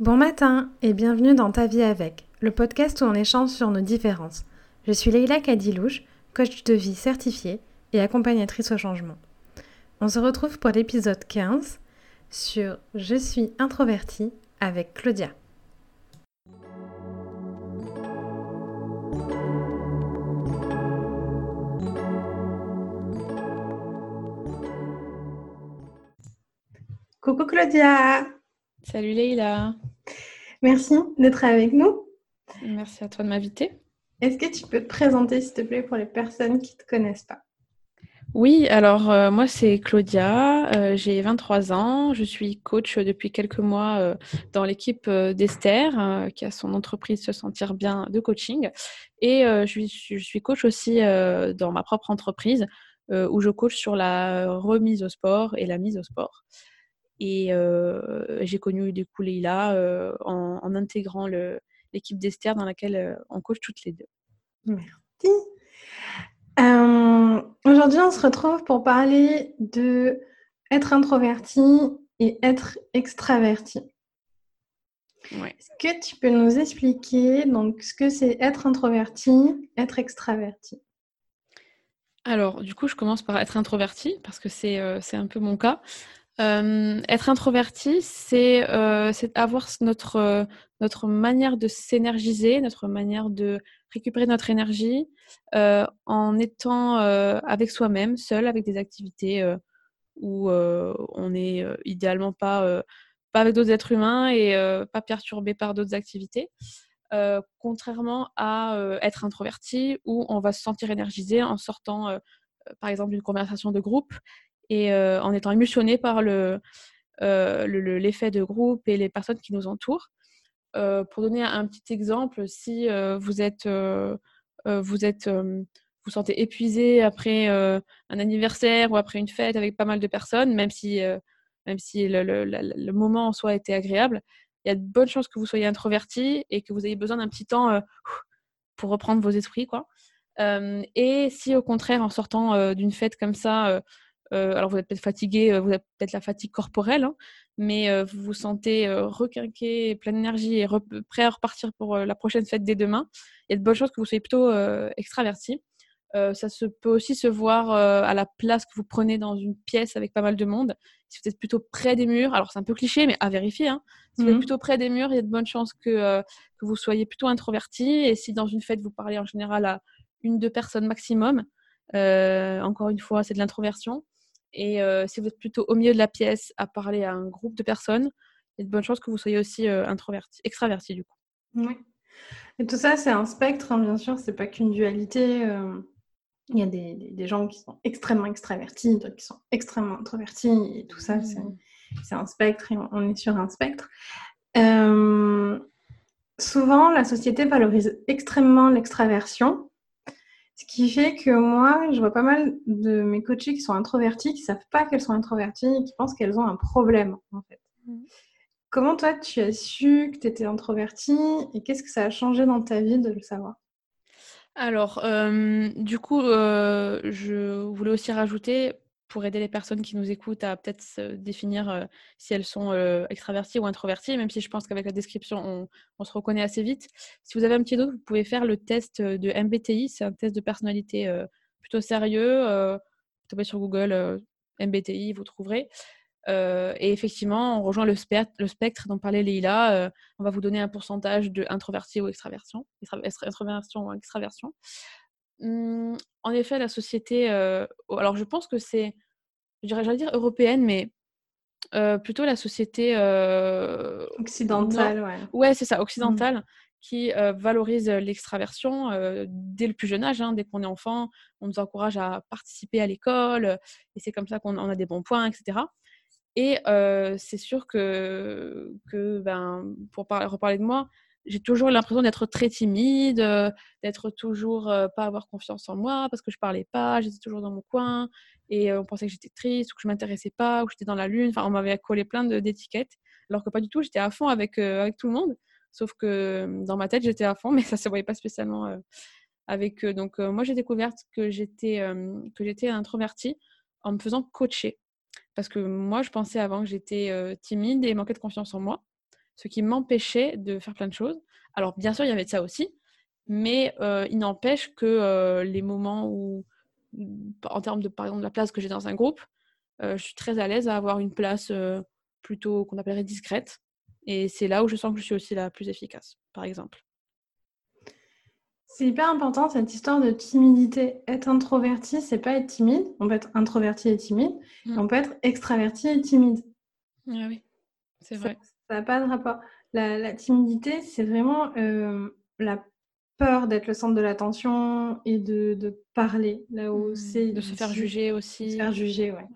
Bon matin et bienvenue dans Ta vie avec, le podcast où on échange sur nos différences. Je suis Leïla Kadilouche, coach de vie certifiée et accompagnatrice au changement. On se retrouve pour l'épisode 15 sur Je suis introvertie avec Claudia. Coucou Claudia Salut Leïla. Merci d'être avec nous. Merci à toi de m'inviter. Est-ce que tu peux te présenter, s'il te plaît, pour les personnes qui ne te connaissent pas? Oui, alors euh, moi c'est Claudia, euh, j'ai 23 ans, je suis coach depuis quelques mois euh, dans l'équipe d'Esther, qui a son entreprise Se Sentir Bien de coaching. Et je je, suis, coach aussi dans ma propre entreprise, où je coach sur la remise au sport et la mise au sport. Et j'ai connu du coup Leïla en, en, intégrant l'équipe d'Esther dans laquelle on coach toutes les deux. Merci. Aujourd'hui, on se retrouve pour parler de être introverti et être extraverti. Est-ce que tu peux nous expliquer donc ce que c'est être introverti, être extraverti? Alors, du coup, je commence par être introverti parce que c'est un peu mon cas. Euh, être introverti, c'est euh, avoir notre, euh, notre manière de s'énergiser, notre manière de récupérer notre énergie en étant avec soi-même, seul, avec des activités où on n'est idéalement pas, pas avec d'autres êtres humains et pas perturbé par d'autres activités. contrairement à être introverti où on va se sentir énergisé en sortant par exemple d'une conversation de groupe et euh, en étant émotionné par euh, l'effet de groupe et les personnes qui nous entourent. Euh, pour donner un petit exemple, si vous êtes, vous êtes vous sentez épuisé après un anniversaire ou après une fête avec pas mal de personnes, même si, même si le, le, le, moment en soi été agréable, il y a de bonnes chances que vous soyez introverti et que vous ayez besoin d'un petit temps pour reprendre vos esprits. Quoi. et si au contraire, en sortant d'une fête comme ça, euh, alors vous êtes peut-être fatigué, euh, vous avez peut-être la fatigue corporelle, hein, mais euh, vous vous sentez requinqué, plein d'énergie et prêt à repartir pour la prochaine fête dès demain. Il y a de bonnes chances que vous soyez plutôt extraverti. ça se peut aussi se voir à la place que vous prenez dans une pièce avec pas mal de monde. Si vous êtes plutôt près des murs, alors c'est un peu cliché, mais à vérifier. Hein. Si vous êtes mmh plutôt près des murs, il y a de bonnes chances que, que vous soyez plutôt introverti. Et si dans une fête, vous parlez en général à une, deux personnes maximum, encore une fois, c'est de l'introversion. Et euh, si vous êtes plutôt au milieu de la pièce à parler à un groupe de personnes, il y a de bonnes chances que vous soyez aussi euh, introverti, extraverti du coup. Oui. Et tout ça, c'est un spectre, hein, bien sûr, c'est pas qu'une dualité. Euh, il y a des, des, gens qui sont extrêmement extravertis, d'autres qui sont extrêmement introvertis, et tout ça, c'est mmh. un spectre, et on est sur un spectre. souvent, la société valorise extrêmement l'extraversion, ce qui fait que moi, je vois pas mal de mes coachés qui sont introvertis, qui savent pas qu'elles sont introverties et qui pensent qu'elles ont un problème, en fait. Mmh. Comment toi, tu as su que tu étais introvertie et qu'est-ce que ça a changé dans ta vie de le savoir? Alors, euh, du coup, euh, je voulais aussi rajouter, pour aider les personnes qui nous écoutent à peut-être se définir euh, si elles sont euh, extraverties ou introverties, même si je pense qu'avec la description, on, se reconnaît assez vite. Si vous avez un petit doute, vous pouvez faire le test euh, de MBTI. C'est un test de personnalité plutôt sérieux. vous tapez sur Google MBTI, vous trouverez. et effectivement, on rejoint le, spectre, dont parlait Leïla. on va vous donner un pourcentage de introverti ou extraversion, introversion ou extraversion. Hum, en effet, la société, alors je pense que c'est je dirais, j'allais dire européenne, mais plutôt la société occidentale, ouais. Ouais, c'est ça, mmh. occidentale, qui valorise l'extraversion dès le plus jeune âge. Hein, dès qu'on est enfant, on nous encourage à participer à l'école, et c'est comme ça qu'on a des bons points, etc. Et c'est sûr que, que ben, pour reparler de moi, j'ai toujours l'impression d'être très timide, euh, d'être toujours euh, pas avoir confiance en moi parce que je parlais pas, j'étais toujours dans mon coin et euh, on pensait que j'étais triste ou que je m'intéressais pas ou que j'étais dans la lune. Enfin, on m'avait collé plein d'étiquettes alors que pas du tout. J'étais à fond avec avec tout le monde, sauf que dans ma tête j'étais à fond, mais ça se voyait pas spécialement avec eux. Donc moi j'ai découvert que j'étais que introvertie en me faisant coacher parce que moi je pensais avant que j'étais timide et manquais de confiance en moi ce qui m'empêchait de faire plein de choses. Alors, bien sûr, il y avait de ça aussi, mais il n'empêche que les moments où, en termes de, par exemple, de la place que j'ai dans un groupe, je suis très à l'aise à avoir une place plutôt qu'on appellerait discrète. Et c'est là où je sens que je suis aussi la plus efficace, par exemple. C'est hyper important cette histoire de timidité. Être introverti, c'est pas être timide. On peut être introverti et timide. Mmh. on peut être extraverti et timide. Ah oui, c'est vrai. Ça n'a pas de rapport. La, timidité, c'est vraiment euh, la peur d'être le centre de l'attention et de, parler. Là où mmh. c'est de se faire juger aussi. De se faire juger, ouais.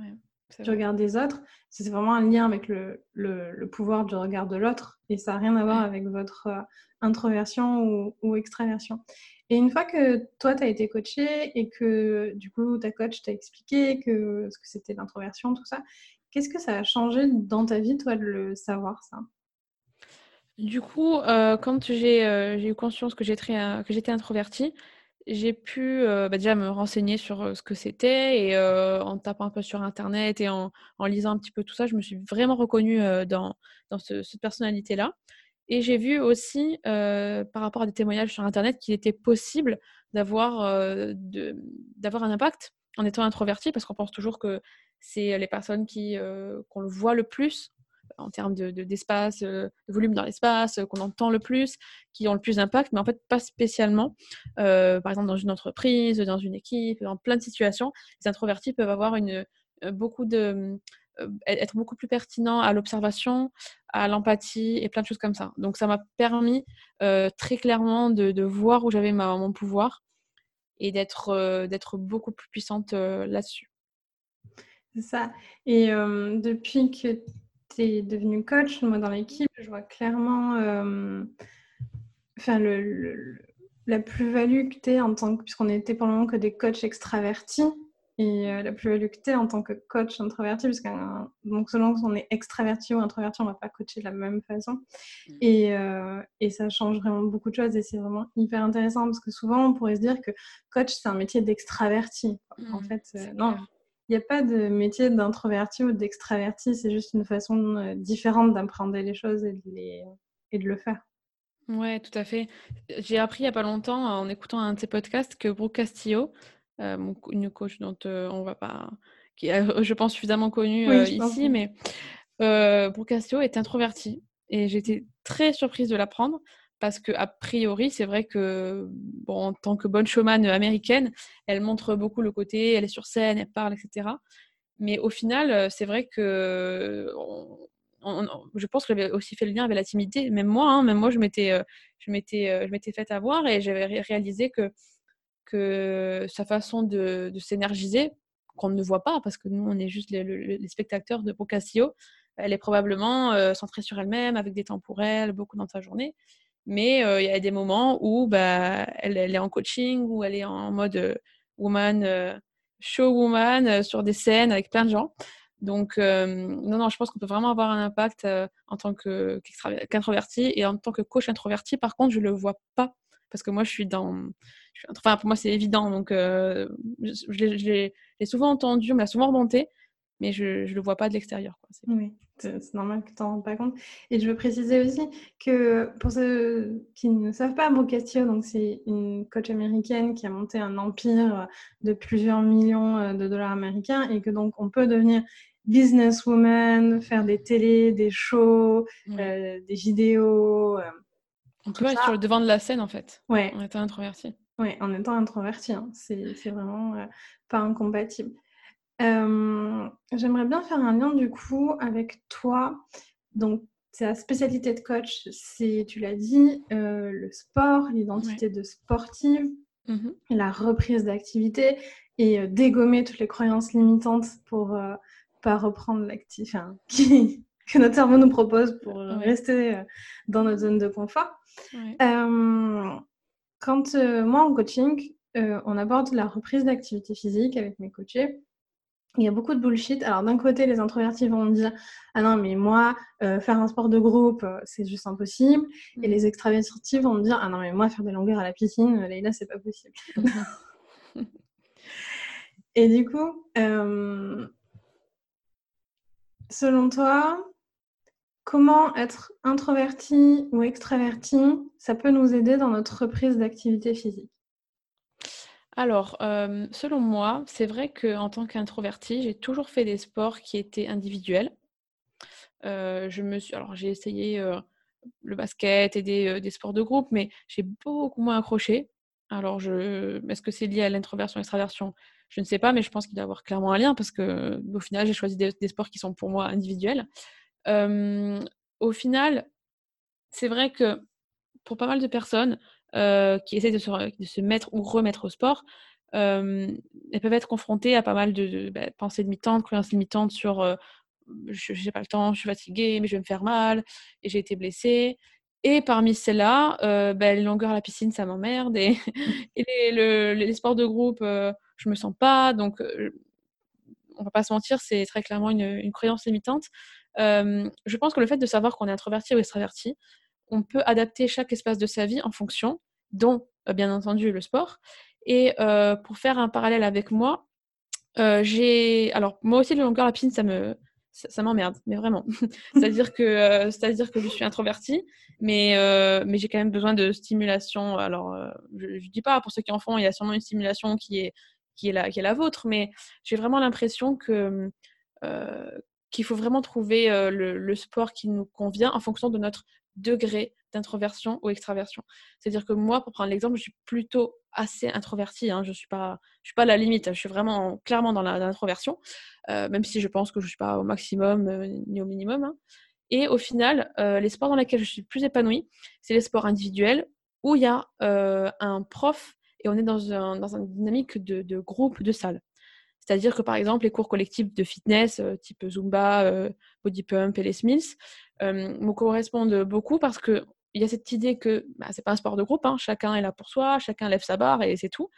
tu regardes des autres, c'est vraiment un lien avec le, pouvoir du regard de l'autre et ça n'a rien à voir avec votre euh, introversion ou, extraversion. Et une fois que toi, tu as été coaché et que du coup, ta coach t'a expliqué que, ce que c'était l'introversion, tout ça, qu'est-ce que ça a changé dans ta vie, toi, de le savoir, ça? Du coup, euh, quand euh, j'ai eu conscience que j'étais introvertie, j'ai pu euh, bah, déjà me renseigner sur ce que c'était et en tapant un peu sur Internet et en, lisant un petit peu tout ça, je me suis vraiment reconnue dans, dans cette personnalité-là. Et j'ai vu aussi, par rapport à des témoignages sur Internet, qu'il était possible d'avoir un impact en étant introverti, parce qu'on pense toujours que c'est les personnes qui qu'on le voit le plus en termes d'espace, de, de, volume dans l'espace, qu'on entend le plus, qui ont le plus d'impact, mais en fait pas spécialement. par exemple, dans une entreprise, dans une équipe, dans plein de situations, les introvertis peuvent avoir une, beaucoup de, être beaucoup plus pertinents à l'observation, à l'empathie et plein de choses comme ça. Donc ça m'a permis très clairement de, voir où j'avais mon pouvoir et d'être beaucoup plus puissante là-dessus. C'est ça. Et depuis que tu es devenue coach, moi dans l'équipe, je vois clairement enfin, le, la plus-value que tu es en tant que, puisqu'on était pour le moment que des coachs extravertis, et la plus-value que tu es en tant que coach introverti, parce que donc selon qu'on est extraverti ou introverti, on ne va pas coacher de la même façon. Mmh. Et, et, ça change vraiment beaucoup de choses et c'est vraiment hyper intéressant parce que souvent on pourrait se dire que coach c'est un métier d'extraverti. en mmh, fait, non, il n'y a pas de métier d'introverti ou d'extraverti, c'est juste une façon euh, différente d'appréhender les choses et de, les... et de le faire. Ouais, tout à fait. J'ai appris il n'y a pas longtemps en écoutant un de ses podcasts que Brooke Castillo, euh, une coach dont euh, on va pas, qui est, je pense, suffisamment connue ici, mais Brooke Castillo est introvertie et j'étais très surprise de l'apprendre parce que a priori, c'est vrai que en tant que bonne showman américaine, elle montre beaucoup le côté, elle est sur scène, elle parle, etc. Mais au final, euh, c'est vrai que je pense que j'avais aussi fait le lien avec la timidité. Même moi, hein, même moi, je m'étais, euh, je m'étais, euh, je m'étais fait avoir et j'avais réalisé que que sa façon de, s'énergiser, qu'on ne voit pas parce que nous, on est juste les, spectateurs de Boccaccio, elle est probablement centrée sur elle-même, avec des temps pour elle, beaucoup dans sa journée. Mais il y a des moments où bah, elle, est en coaching, où elle est en mode woman, show woman, sur des scènes avec plein de gens. Donc, non, non, je pense qu'on peut vraiment avoir un impact en tant qu'introverti et en tant que coach introverti. Par contre, je ne le vois pas parce que moi, je suis dans. enfin, pour moi, c'est évident. Donc, je, je l'ai souvent entendu, on me l'a souvent remonté, mais je ne le vois pas de l'extérieur. Oui, c'est normal que tu t'en rendes pas compte. Et je veux préciser aussi que pour ceux qui ne savent pas, Castillo, donc c'est une coach américaine qui a monté un empire de plusieurs millions euh, de dollars américains et que donc on peut devenir businesswoman, faire des télés, des shows, euh, des vidéos. Euh, on peut être sur le devant de la scène en fait. Ouais. En étant introverti. Oui, en étant introverti, hein. c'est vraiment pas incompatible. Euh, j'aimerais bien faire un lien du coup avec toi. Donc, ta spécialité de coach, c'est, tu l'as dit, euh, le sport, l'identité de sportive, mmh la reprise d'activité et euh, dégommer toutes les croyances limitantes pour pas reprendre l'activité, que notre cerveau nous propose pour rester dans notre zone de confort. quand moi en coaching, on aborde la reprise d'activité physique avec mes coachés, il y a beaucoup de bullshit. Alors d'un côté, les introvertis vont me dire ah non mais moi euh, faire un sport de groupe euh, c'est juste impossible. Et mm. les extravertis vont me dire ah non mais moi faire des longueurs à la piscine, euh, Leïla c'est pas possible. Et du coup, selon toi, comment être introverti ou extraverti, ça peut nous aider dans notre reprise d'activité physique? Alors, euh, selon moi, c'est vrai qu'en tant qu'introverti, j'ai toujours fait des sports qui étaient individuels. Euh, je me suis, alors j'ai essayé euh, le basket et des, sports de groupe, mais j'ai beaucoup moins accroché. Alors, je, est-ce que c'est lié à l'introversion, extraversion? Je ne sais pas, mais je pense qu'il doit y avoir clairement un lien parce que au final, j'ai choisi des, sports qui sont pour moi individuels. au final, c'est vrai que pour pas mal de personnes, euh, qui essaient de se, mettre ou remettre au sport, euh, elles peuvent être confrontées à pas mal de, bah, pensées limitantes, croyances limitantes sur euh, je n'ai pas le temps, je suis fatiguée, mais je vais me faire mal, et j'ai été blessée. Et parmi celles-là, bah, les longueurs à la piscine, ça m'emmerde. Et, les, sports de groupe, je me sens pas. Donc, on va pas se mentir, c'est très clairement une, une croyance limitante. je pense que le fait de savoir qu'on est introverti ou extraverti, on peut adapter chaque espace de sa vie en fonction, dont euh, bien entendu le sport. Et euh, pour faire un parallèle avec moi, euh, j'ai. Alors, moi aussi, le longueur piscine, ça me. Ça, m'emmerde, mais vraiment. c'est-à-dire que, c'est-à-dire que je suis introvertie, mais, mais j'ai quand même besoin de stimulation. Alors, je ne dis pas, pour ceux qui en font, il y a sûrement une stimulation qui est, qui est, la, qui est la vôtre, mais j'ai vraiment l'impression que, qu'il faut vraiment trouver le, sport qui nous convient en fonction de notre degré d'introversion ou extraversion. C'est-à-dire que moi, pour prendre l'exemple, je suis plutôt assez introvertie. Hein. Je ne suis, pas, je suis pas à la limite. Je suis vraiment clairement dans l'introversion, euh, même si je pense que je ne suis pas au maximum euh, ni au minimum. Hein. Et au final, euh, les sports dans lesquels je suis plus épanouie, c'est les sports individuels où il y a un prof et on est dans, un, dans une dynamique de, de groupe, de salle. C'est-à-dire que par exemple, les cours collectifs de fitness, type Zumba, Body Pump et les Smiths, me correspondent beaucoup parce qu'il y a cette idée que bah, ce n'est pas un sport de groupe, hein, chacun est là pour soi, chacun lève sa barre et c'est tout.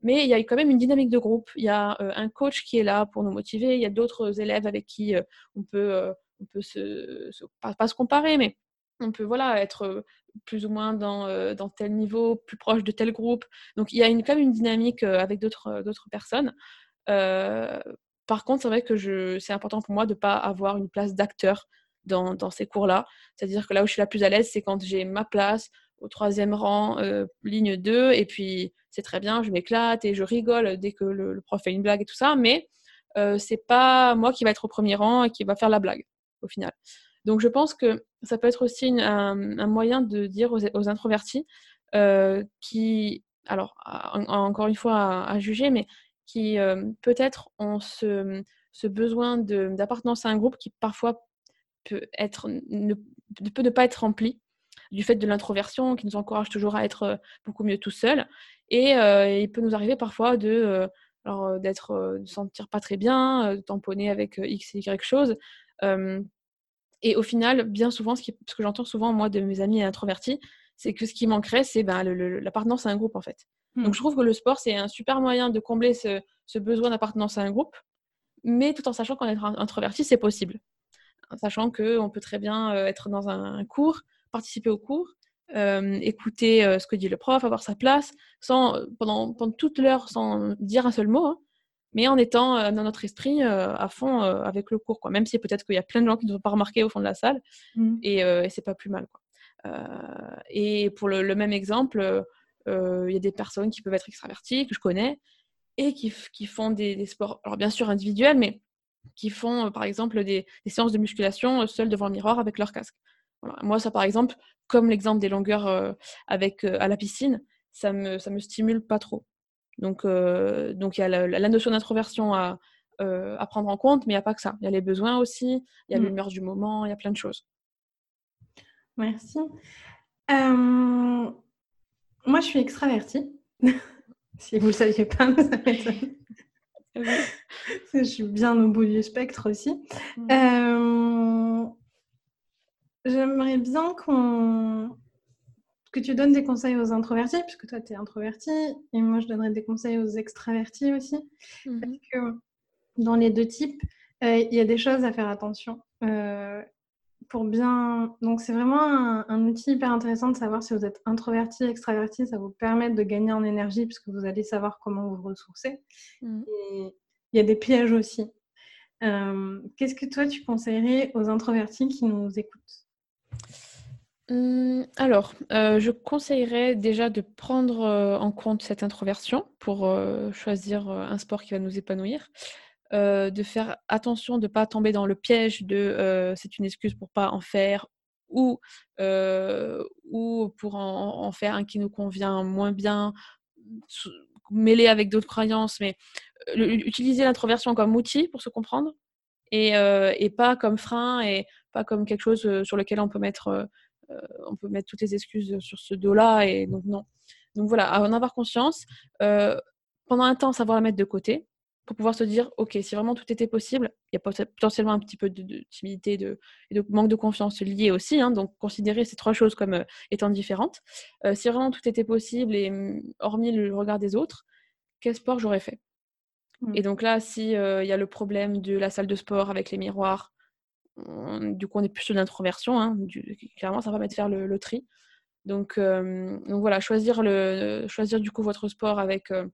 Mais il y a quand même une dynamique de groupe. Il y a un coach qui est là pour nous motiver. Il y a d'autres élèves avec qui on peut, on peut se, pas, se comparer, mais on peut voilà être plus ou moins dans, dans, tel niveau, plus proche de tel groupe. Donc il y a quand même une dynamique avec d'autres personnes. Par contre, c'est vrai que c'est important pour moi de ne pas avoir une place d'acteur dans, ces cours-là. C'est-à-dire que là où je suis la plus à l'aise, c'est quand j'ai ma place au troisième rang, ligne 2, et puis c'est très bien, je m'éclate et je rigole dès que le, prof fait une blague et tout ça, mais euh, c'est pas moi qui va être au premier rang et qui va faire la blague au final. Donc je pense que ça peut être aussi un, moyen de dire aux, introvertis qui, alors encore une fois à, juger, mais qui peut-être ont ce, besoin d'appartenance à un groupe qui parfois peut, être, ne, peut ne pas être rempli du fait de l'introversion qui nous encourage toujours à être euh, beaucoup mieux tout seul. Et euh, il peut nous arriver parfois de euh, d'être sentir pas très bien, de tamponner avec x et y chose. et au final, bien souvent, ce, ce que j'entends souvent moi de mes amis introvertis, c'est que ce qui manquerait, c'est ben, l'appartenance à un groupe en fait. Donc mmh. je trouve que le sport c'est un super moyen de combler ce, ce besoin d'appartenance à un groupe, mais tout en sachant qu'en être introverti, c'est possible sachant qu'on peut très bien euh, être dans un cours, participer au cours, euh, écouter euh, ce que dit le prof, avoir sa place, sans, pendant, pendant toute l'heure sans dire un seul mot, hein, mais en étant dans notre esprit à fond avec le cours. Quoi. Même si peut-être qu'il y a plein de gens qui ne vont pas remarquer au fond de la salle, mmh. et, et c'est pas plus mal. Quoi. et pour le, même exemple, il y a des personnes qui peuvent être extraverties, que je connais, et qui, qui font des, des, sports, alors bien sûr individuels, mais qui font euh, par exemple des, séances de musculation euh, seuls devant le miroir avec leur casque. Moi, ça par exemple, comme l'exemple des longueurs euh, avec, à la piscine, ça me, ça me stimule pas trop. Donc, donc il y a la, notion d'introversion à, à, prendre en compte, mais il n'y a pas que ça. Il y a les besoins aussi, il y a mmh. l'humeur du moment, il y a plein de choses. Merci. Moi, je suis extravertie. si vous ne le saviez pas, ça je suis bien au bout du spectre aussi. Mm. Euh, j'aimerais bien qu'on que tu donnes des conseils aux introvertis, puisque toi, tu es introverti, et moi, je donnerais des conseils aux extravertis aussi. Mm-hmm. Parce que dans les deux types, euh, il y a des choses à faire attention. Euh, pour bien. Donc, c'est vraiment un, outil hyper intéressant de savoir si vous êtes introverti, extraverti. Ça vous permet de gagner en énergie puisque vous allez savoir comment vous ressourcer. Mmh. Et il y a des pièges aussi. Euh, qu'est-ce que toi, tu conseillerais aux introvertis qui nous écoutent? Hum, alors, euh, je conseillerais déjà de prendre euh, en compte cette introversion pour euh, choisir un sport qui va nous épanouir. De faire attention de ne pas tomber dans le piège de c'est une excuse pour pas en faire ou, ou pour en, faire un qui nous convient moins bien, mêlé avec d'autres croyances, mais utiliser l'introversion comme outil pour se comprendre et, et, pas comme frein et pas comme quelque chose sur lequel on peut mettre euh, on peut mettre toutes les excuses sur ce dos-là. Et donc, non. Donc voilà, en avoir conscience. Euh, pendant un temps, savoir la mettre de côté pour pouvoir se dire, OK, si vraiment tout était possible, il y a potentiellement un petit peu de, timidité de, et de manque de confiance lié aussi. Hein, donc, considérer ces trois choses comme euh, étant différentes. si vraiment tout était possible et mm, hormis le regard des autres, quel sport j'aurais fait? Mmh. Et donc là, s'il il y a le problème de la salle de sport avec les miroirs, du coup, on est plus sur l'introversion. Hein, clairement, ça va permettre de faire le, tri. Donc, euh, donc voilà, choisir, le, choisir du coup votre sport avec, euh,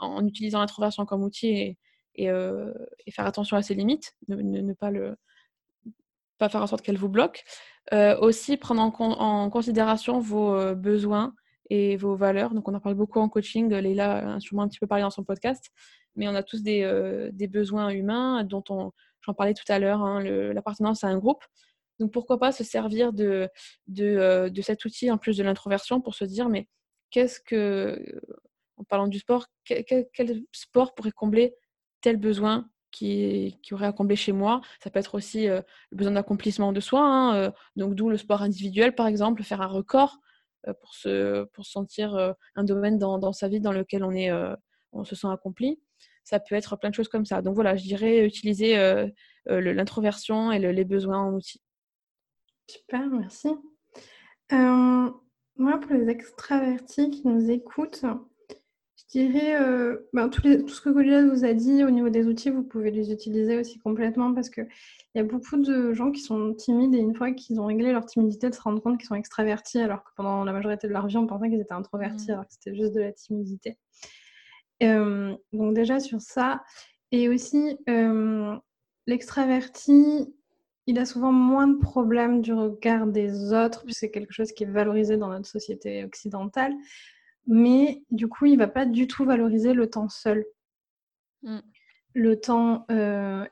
en utilisant l'introversion comme outil et, euh, et, faire attention à ses limites, ne, pas, le, pas faire en sorte qu'elle vous bloque. aussi, prendre en, considération vos besoins et vos valeurs. Donc, on en parle beaucoup en coaching. Leïla a sûrement un petit peu parlé dans son podcast. Mais on a tous des, besoins humains dont on, J'en parlais tout à l'heure, hein, l'appartenance à un groupe. Donc pourquoi pas se servir de, de, euh, cet outil en plus de l'introversion pour se dire mais qu'est-ce que, euh, en parlant du sport, quel, sport pourrait combler tel besoin qui, qui, aurait à combler chez moi? Ça peut être aussi euh, le besoin d'accomplissement de soi, hein, donc d'où le sport individuel par exemple, faire un record pour, se, pour sentir un domaine dans, dans, sa vie dans lequel on, est, on se sent accompli ça peut être plein de choses comme ça. Donc voilà, je dirais utiliser euh, euh, l'introversion et les besoins en outil. Super, merci. Euh, moi, pour les extravertis qui nous écoutent, je dirais ben, tout, ce que Goliath vous a dit au niveau des outils, vous pouvez les utiliser aussi complètement parce qu'il y a beaucoup de gens qui sont timides et une fois qu'ils ont réglé leur timidité, de se rendre compte qu'ils sont extravertis alors que pendant la majorité de leur vie, on pensait qu'ils étaient introvertis mmh. alors que c'était juste de la timidité donc déjà sur ça. Et aussi, l'extraverti, il a souvent moins de problèmes du regard des autres, puisque c'est quelque chose qui est valorisé dans notre société occidentale. Mais du coup, il va pas du tout valoriser le temps seul. Mmh. Le temps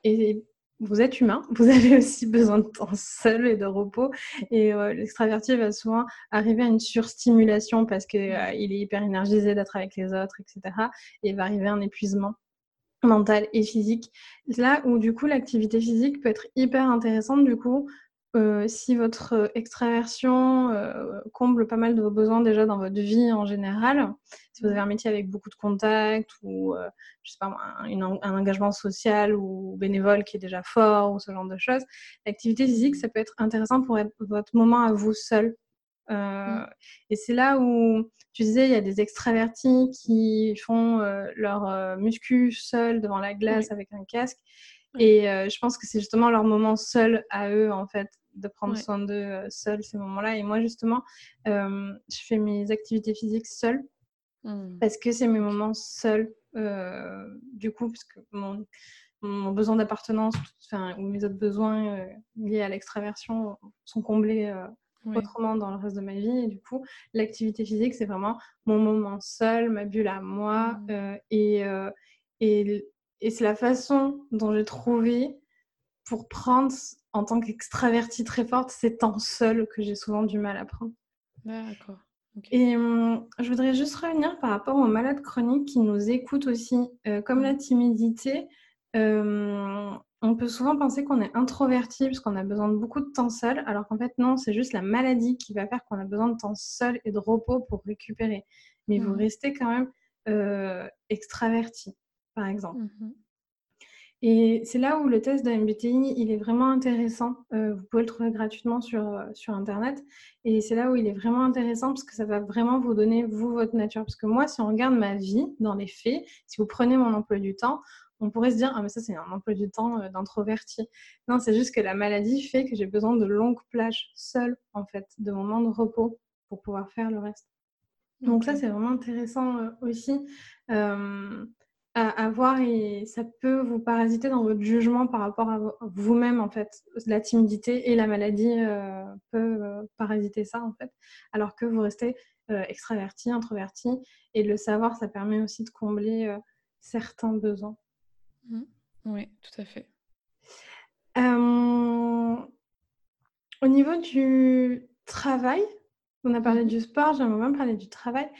et vous êtes humain, vous avez aussi besoin de temps seul et de repos. Et l'extraverti va souvent arriver à une surstimulation parce qu'il euh, est hyper énergisé d'être avec les autres, etc. Et il va arriver à un épuisement mental et physique. Là où du coup l'activité physique peut être hyper intéressante du coup euh, si votre euh, extraversion euh, comble pas mal de vos besoins déjà dans votre vie en général, si vous avez un métier avec beaucoup de contacts ou je sais pas, un, un, engagement social ou bénévole qui est déjà fort ou ce genre de choses, l'activité physique, ça peut être intéressant pour être votre moment à vous seul. Mmh. Et c'est là où tu disais, il y a des extravertis qui font leur muscu seul devant la glace avec un casque. Et je pense que c'est justement leur moment seul à eux, en fait de prendre soin d'eux euh, seuls ces moments-là. Et moi, justement, euh, je fais mes activités physiques seule mmh. parce que c'est mes moments seuls. Euh, du coup, parce que mon, mon besoin d'appartenance ou mes autres besoins liés à l'extraversion sont comblés autrement dans le reste de ma vie. Et du coup, l'activité physique, c'est vraiment mon moment seul, ma bulle à moi. Mmh. et, et, et c'est la façon dont j'ai trouvé pour prendre en tant qu'extravertie très forte, c'est temps seul que j'ai souvent du mal à prendre. D'accord. Et hum, je voudrais juste revenir par rapport aux malades chroniques qui nous écoutent aussi. Euh, comme la timidité, euh, on peut souvent penser qu'on est introverti parce qu'on a besoin de beaucoup de temps seul, alors qu'en fait non, c'est juste la maladie qui va faire qu'on a besoin de temps seul et de repos pour récupérer. Mais vous mmh. restez quand même euh, extraverti, par exemple. Mmh et c'est là où le test de MBTI, il est vraiment intéressant. Euh, vous pouvez le trouver gratuitement sur, euh, sur Internet. Et c'est là où il est vraiment intéressant parce que ça va vraiment vous donner, vous, votre nature. Parce que moi, si on regarde ma vie dans les faits, si vous prenez mon emploi du temps, on pourrait se dire, ah mais ça c'est un emploi du temps euh, d'introverti. Non, c'est juste que la maladie fait que j'ai besoin de longues plages seules, en fait, de moments de repos pour pouvoir faire le reste. Donc ça, c'est vraiment intéressant aussi. À avoir et ça peut vous parasiter dans votre jugement par rapport à vous-même en fait. La timidité et la maladie euh, peuvent euh, parasiter ça en fait, alors que vous restez euh, extraverti, introverti et le savoir, ça permet aussi de combler certains besoins. Mmh. Oui, tout à fait. au niveau du travail, on a parlé mmh. du sport, j'aimerais même parler du travail.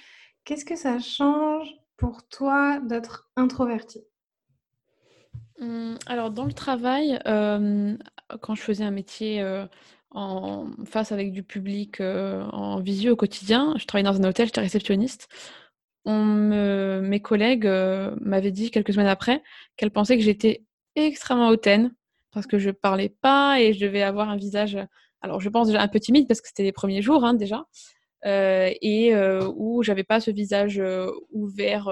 Qu'est-ce que ça change pour toi d'être introverti mmh, Alors, dans le travail, euh, quand je faisais un métier euh, en face avec du public euh, en visio au quotidien, je travaillais dans un hôtel, j'étais réceptionniste. On mes collègues m'avaient dit quelques semaines après qu'elles pensaient que j'étais extrêmement hautaine parce que je parlais pas et je devais avoir un visage. Alors, je pense déjà un peu timide parce que c'était les premiers jours hein, déjà. Euh, et euh, où j'avais pas ce visage euh, ouvert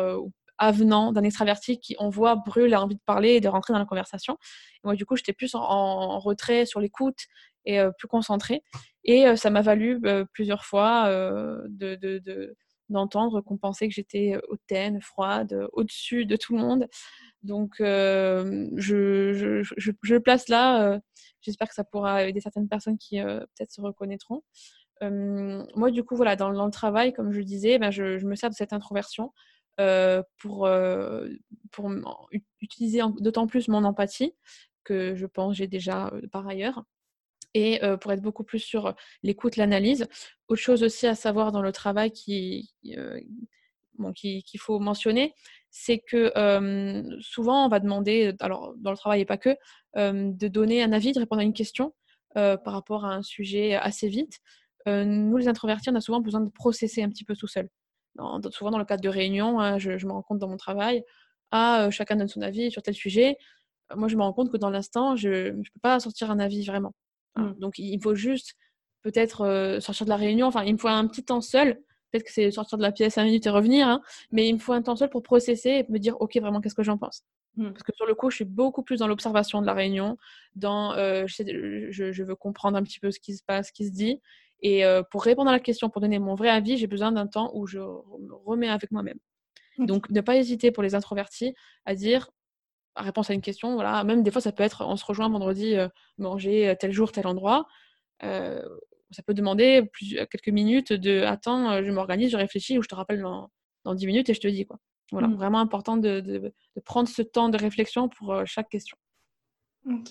avenant d'un extraverti qui, on voit, brûle, a envie de parler et de rentrer dans la conversation. moi, du coup, j'étais plus en, retrait, sur l'écoute et plus concentrée. Et ça m'a valu plusieurs fois de, d'entendre qu'on pensait que j'étais hautaine, froide, au-dessus de tout le monde. Donc, je, je, je, je, le place là. J'espère que ça pourra aider certaines personnes qui peut-être se reconnaîtront moi, du coup, voilà, dans, le travail, comme je disais, ben, je, me sers de cette introversion pour, pour utiliser d'autant plus mon empathie, que je pense j'ai déjà par ailleurs, et pour être beaucoup plus sur l'écoute, l'analyse. Autre chose aussi à savoir dans le travail qui, qu'il faut mentionner, c'est que souvent on va demander, alors dans le travail et pas que, de donner un avis, de répondre à une question par rapport à un sujet assez vite. Euh, nous, les introvertis, on a souvent besoin de processer un petit peu tout seul. souvent dans le cadre de réunions, hein, je, me rends compte dans mon travail, ah, euh, chacun donne son avis sur tel sujet. Euh, moi, je me rends compte que dans l'instant, je ne peux pas sortir un avis vraiment. Mmh. Donc, il faut juste peut-être sortir de la réunion. Enfin, il me faut un petit temps seul. Peut-être que c'est sortir de la pièce 5 minutes et revenir. Hein, mais il me faut un temps seul pour processer et me dire, OK, vraiment, qu'est-ce que j'en pense? Mmh. Parce que sur le coup, je suis beaucoup plus dans l'observation de la réunion, dans je, je, veux comprendre un petit peu ce qui se passe, ce qui se dit. Et euh, pour répondre à la question, pour donner mon vrai avis, j'ai besoin d'un temps où je me remets avec moi-même. Donc, ne pas hésiter pour les introvertis à dire à réponse à une question. Voilà, même des fois, ça peut être on se rejoint vendredi, euh, manger tel jour, tel endroit. Euh, ça peut demander plus, quelques minutes de attends, je m'organise, je réfléchis ou je te rappelle dans, dans 10 minutes et je te dis quoi. Voilà, mmh. vraiment important de, de, prendre ce temps de réflexion pour chaque question. Ok.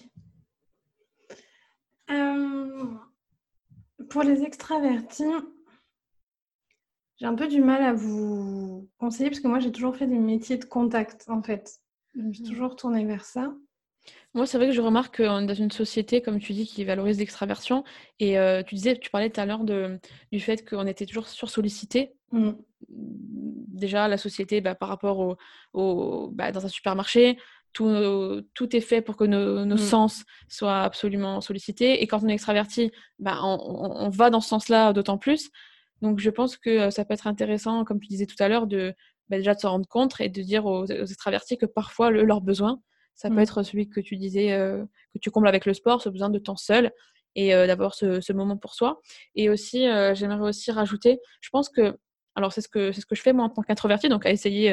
Pour les extravertis, j'ai un peu du mal à vous conseiller parce que moi j'ai toujours fait des métiers de contact en fait. Je me suis mmh. toujours tournée vers ça. Moi, c'est vrai que je remarque qu'on est dans une société, comme tu dis, qui valorise l'extraversion. Et euh, tu disais, tu parlais tout à l'heure du fait qu'on était toujours sursollicité. Mmh. Déjà, la société, bah, par rapport au, bah, dans un supermarché, tout, tout, est fait pour que nos, nos mmh. sens soient absolument sollicités. Et quand on est extraverti, bah, on, va dans ce sens-là d'autant plus. Donc, je pense que euh, ça peut être intéressant, comme tu disais tout à l'heure, de bah, déjà de se rendre compte et de dire aux, extravertis que parfois le, leurs besoins, ça peut mmh. être celui que tu disais, euh, que tu combles avec le sport, ce besoin de temps seul et euh, d'avoir ce, ce, moment pour soi. Et aussi, j'aimerais aussi rajouter, je pense que alors, c'est ce, que, c'est ce que je fais moi en tant qu'introverti, donc à essayer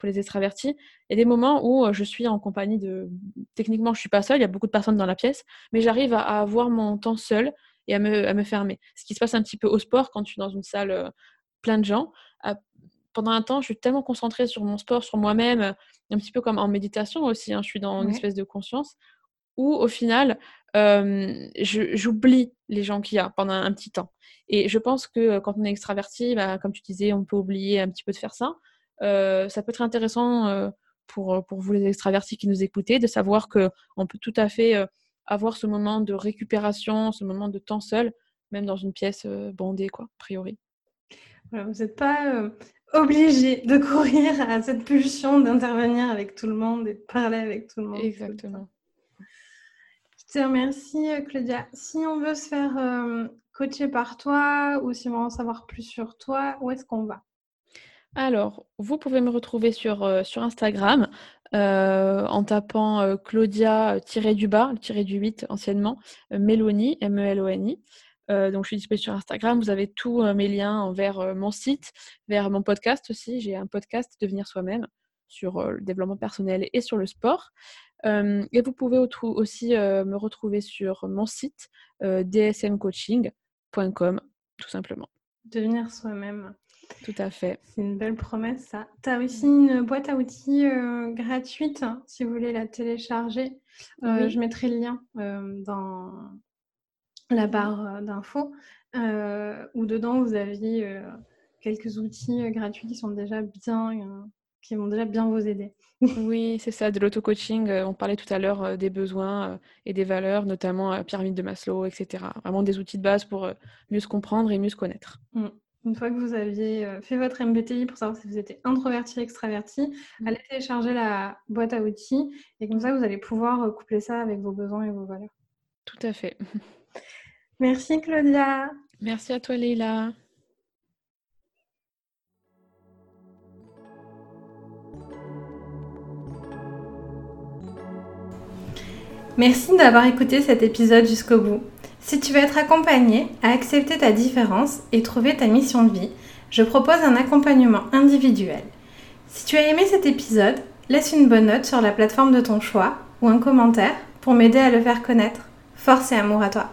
pour les extravertis. Il y a des moments où euh, je suis en compagnie de. Techniquement, je ne suis pas seule, il y a beaucoup de personnes dans la pièce, mais j'arrive à, avoir mon temps seul et à me, à me, fermer. Ce qui se passe un petit peu au sport quand je suis dans une salle euh, plein de gens. pendant un temps, je suis tellement concentrée sur mon sport, sur moi-même, un petit peu comme en méditation aussi, hein, je suis dans une espèce de conscience, où au final, j'oublie les gens qu'il y a pendant un petit temps. Et je pense que quand on est extraverti, bah, comme tu disais, on peut oublier un petit peu de faire ça. Ça peut être intéressant pour, pour vous les extravertis qui nous écoutez, de savoir qu'on peut tout à fait avoir ce moment de récupération, ce moment de temps seul, même dans une pièce bondée, quoi, a priori. Voilà, vous n'êtes pas obligé de courir à cette pulsion d'intervenir avec tout le monde et de parler avec tout le monde. Exactement. Je te remercie, Claudia. Si on veut se faire euh, coacher par toi ou si on veut en savoir plus sur toi, où est-ce qu'on va? Alors, vous pouvez me retrouver sur, euh, Instagram euh, en tapant Claudia-du-bas, du 8 anciennement, Mélanie, M-E-L-O-N-I. donc, je suis disponible sur Instagram. Vous avez tous mes liens vers mon site, vers mon podcast aussi. J'ai un podcast, Devenir soi-même, sur le développement personnel et sur le sport. et vous pouvez aussi me retrouver sur mon site dsmcoaching.com, tout simplement. Devenir soi-même. Tout à fait. C'est une belle promesse, ça. Tu as aussi une boîte à outils gratuite, hein, si vous voulez la télécharger. Je mettrai le lien dans la barre d'infos, où dedans, vous aviez quelques outils gratuits qui sont déjà bien, qui vont déjà bien vous aider. oui, c'est ça, de l'auto-coaching. on parlait tout à l'heure des besoins et des valeurs, notamment pyramide de Maslow, etc. Vraiment des outils de base pour mieux se comprendre et mieux se connaître. Mmh. Une fois que vous aviez fait votre MBTI pour savoir si vous étiez introverti, extraverti, mmh. allez télécharger la boîte à outils et comme ça, vous allez pouvoir coupler ça avec vos besoins et vos valeurs. Tout à fait. Merci Claudia. Merci à toi Leila. Merci d'avoir écouté cet épisode jusqu'au bout. Si tu veux être accompagné à accepter ta différence et trouver ta mission de vie, je propose un accompagnement individuel. Si tu as aimé cet épisode, laisse une bonne note sur la plateforme de ton choix ou un commentaire pour m'aider à le faire connaître. Force et amour à toi.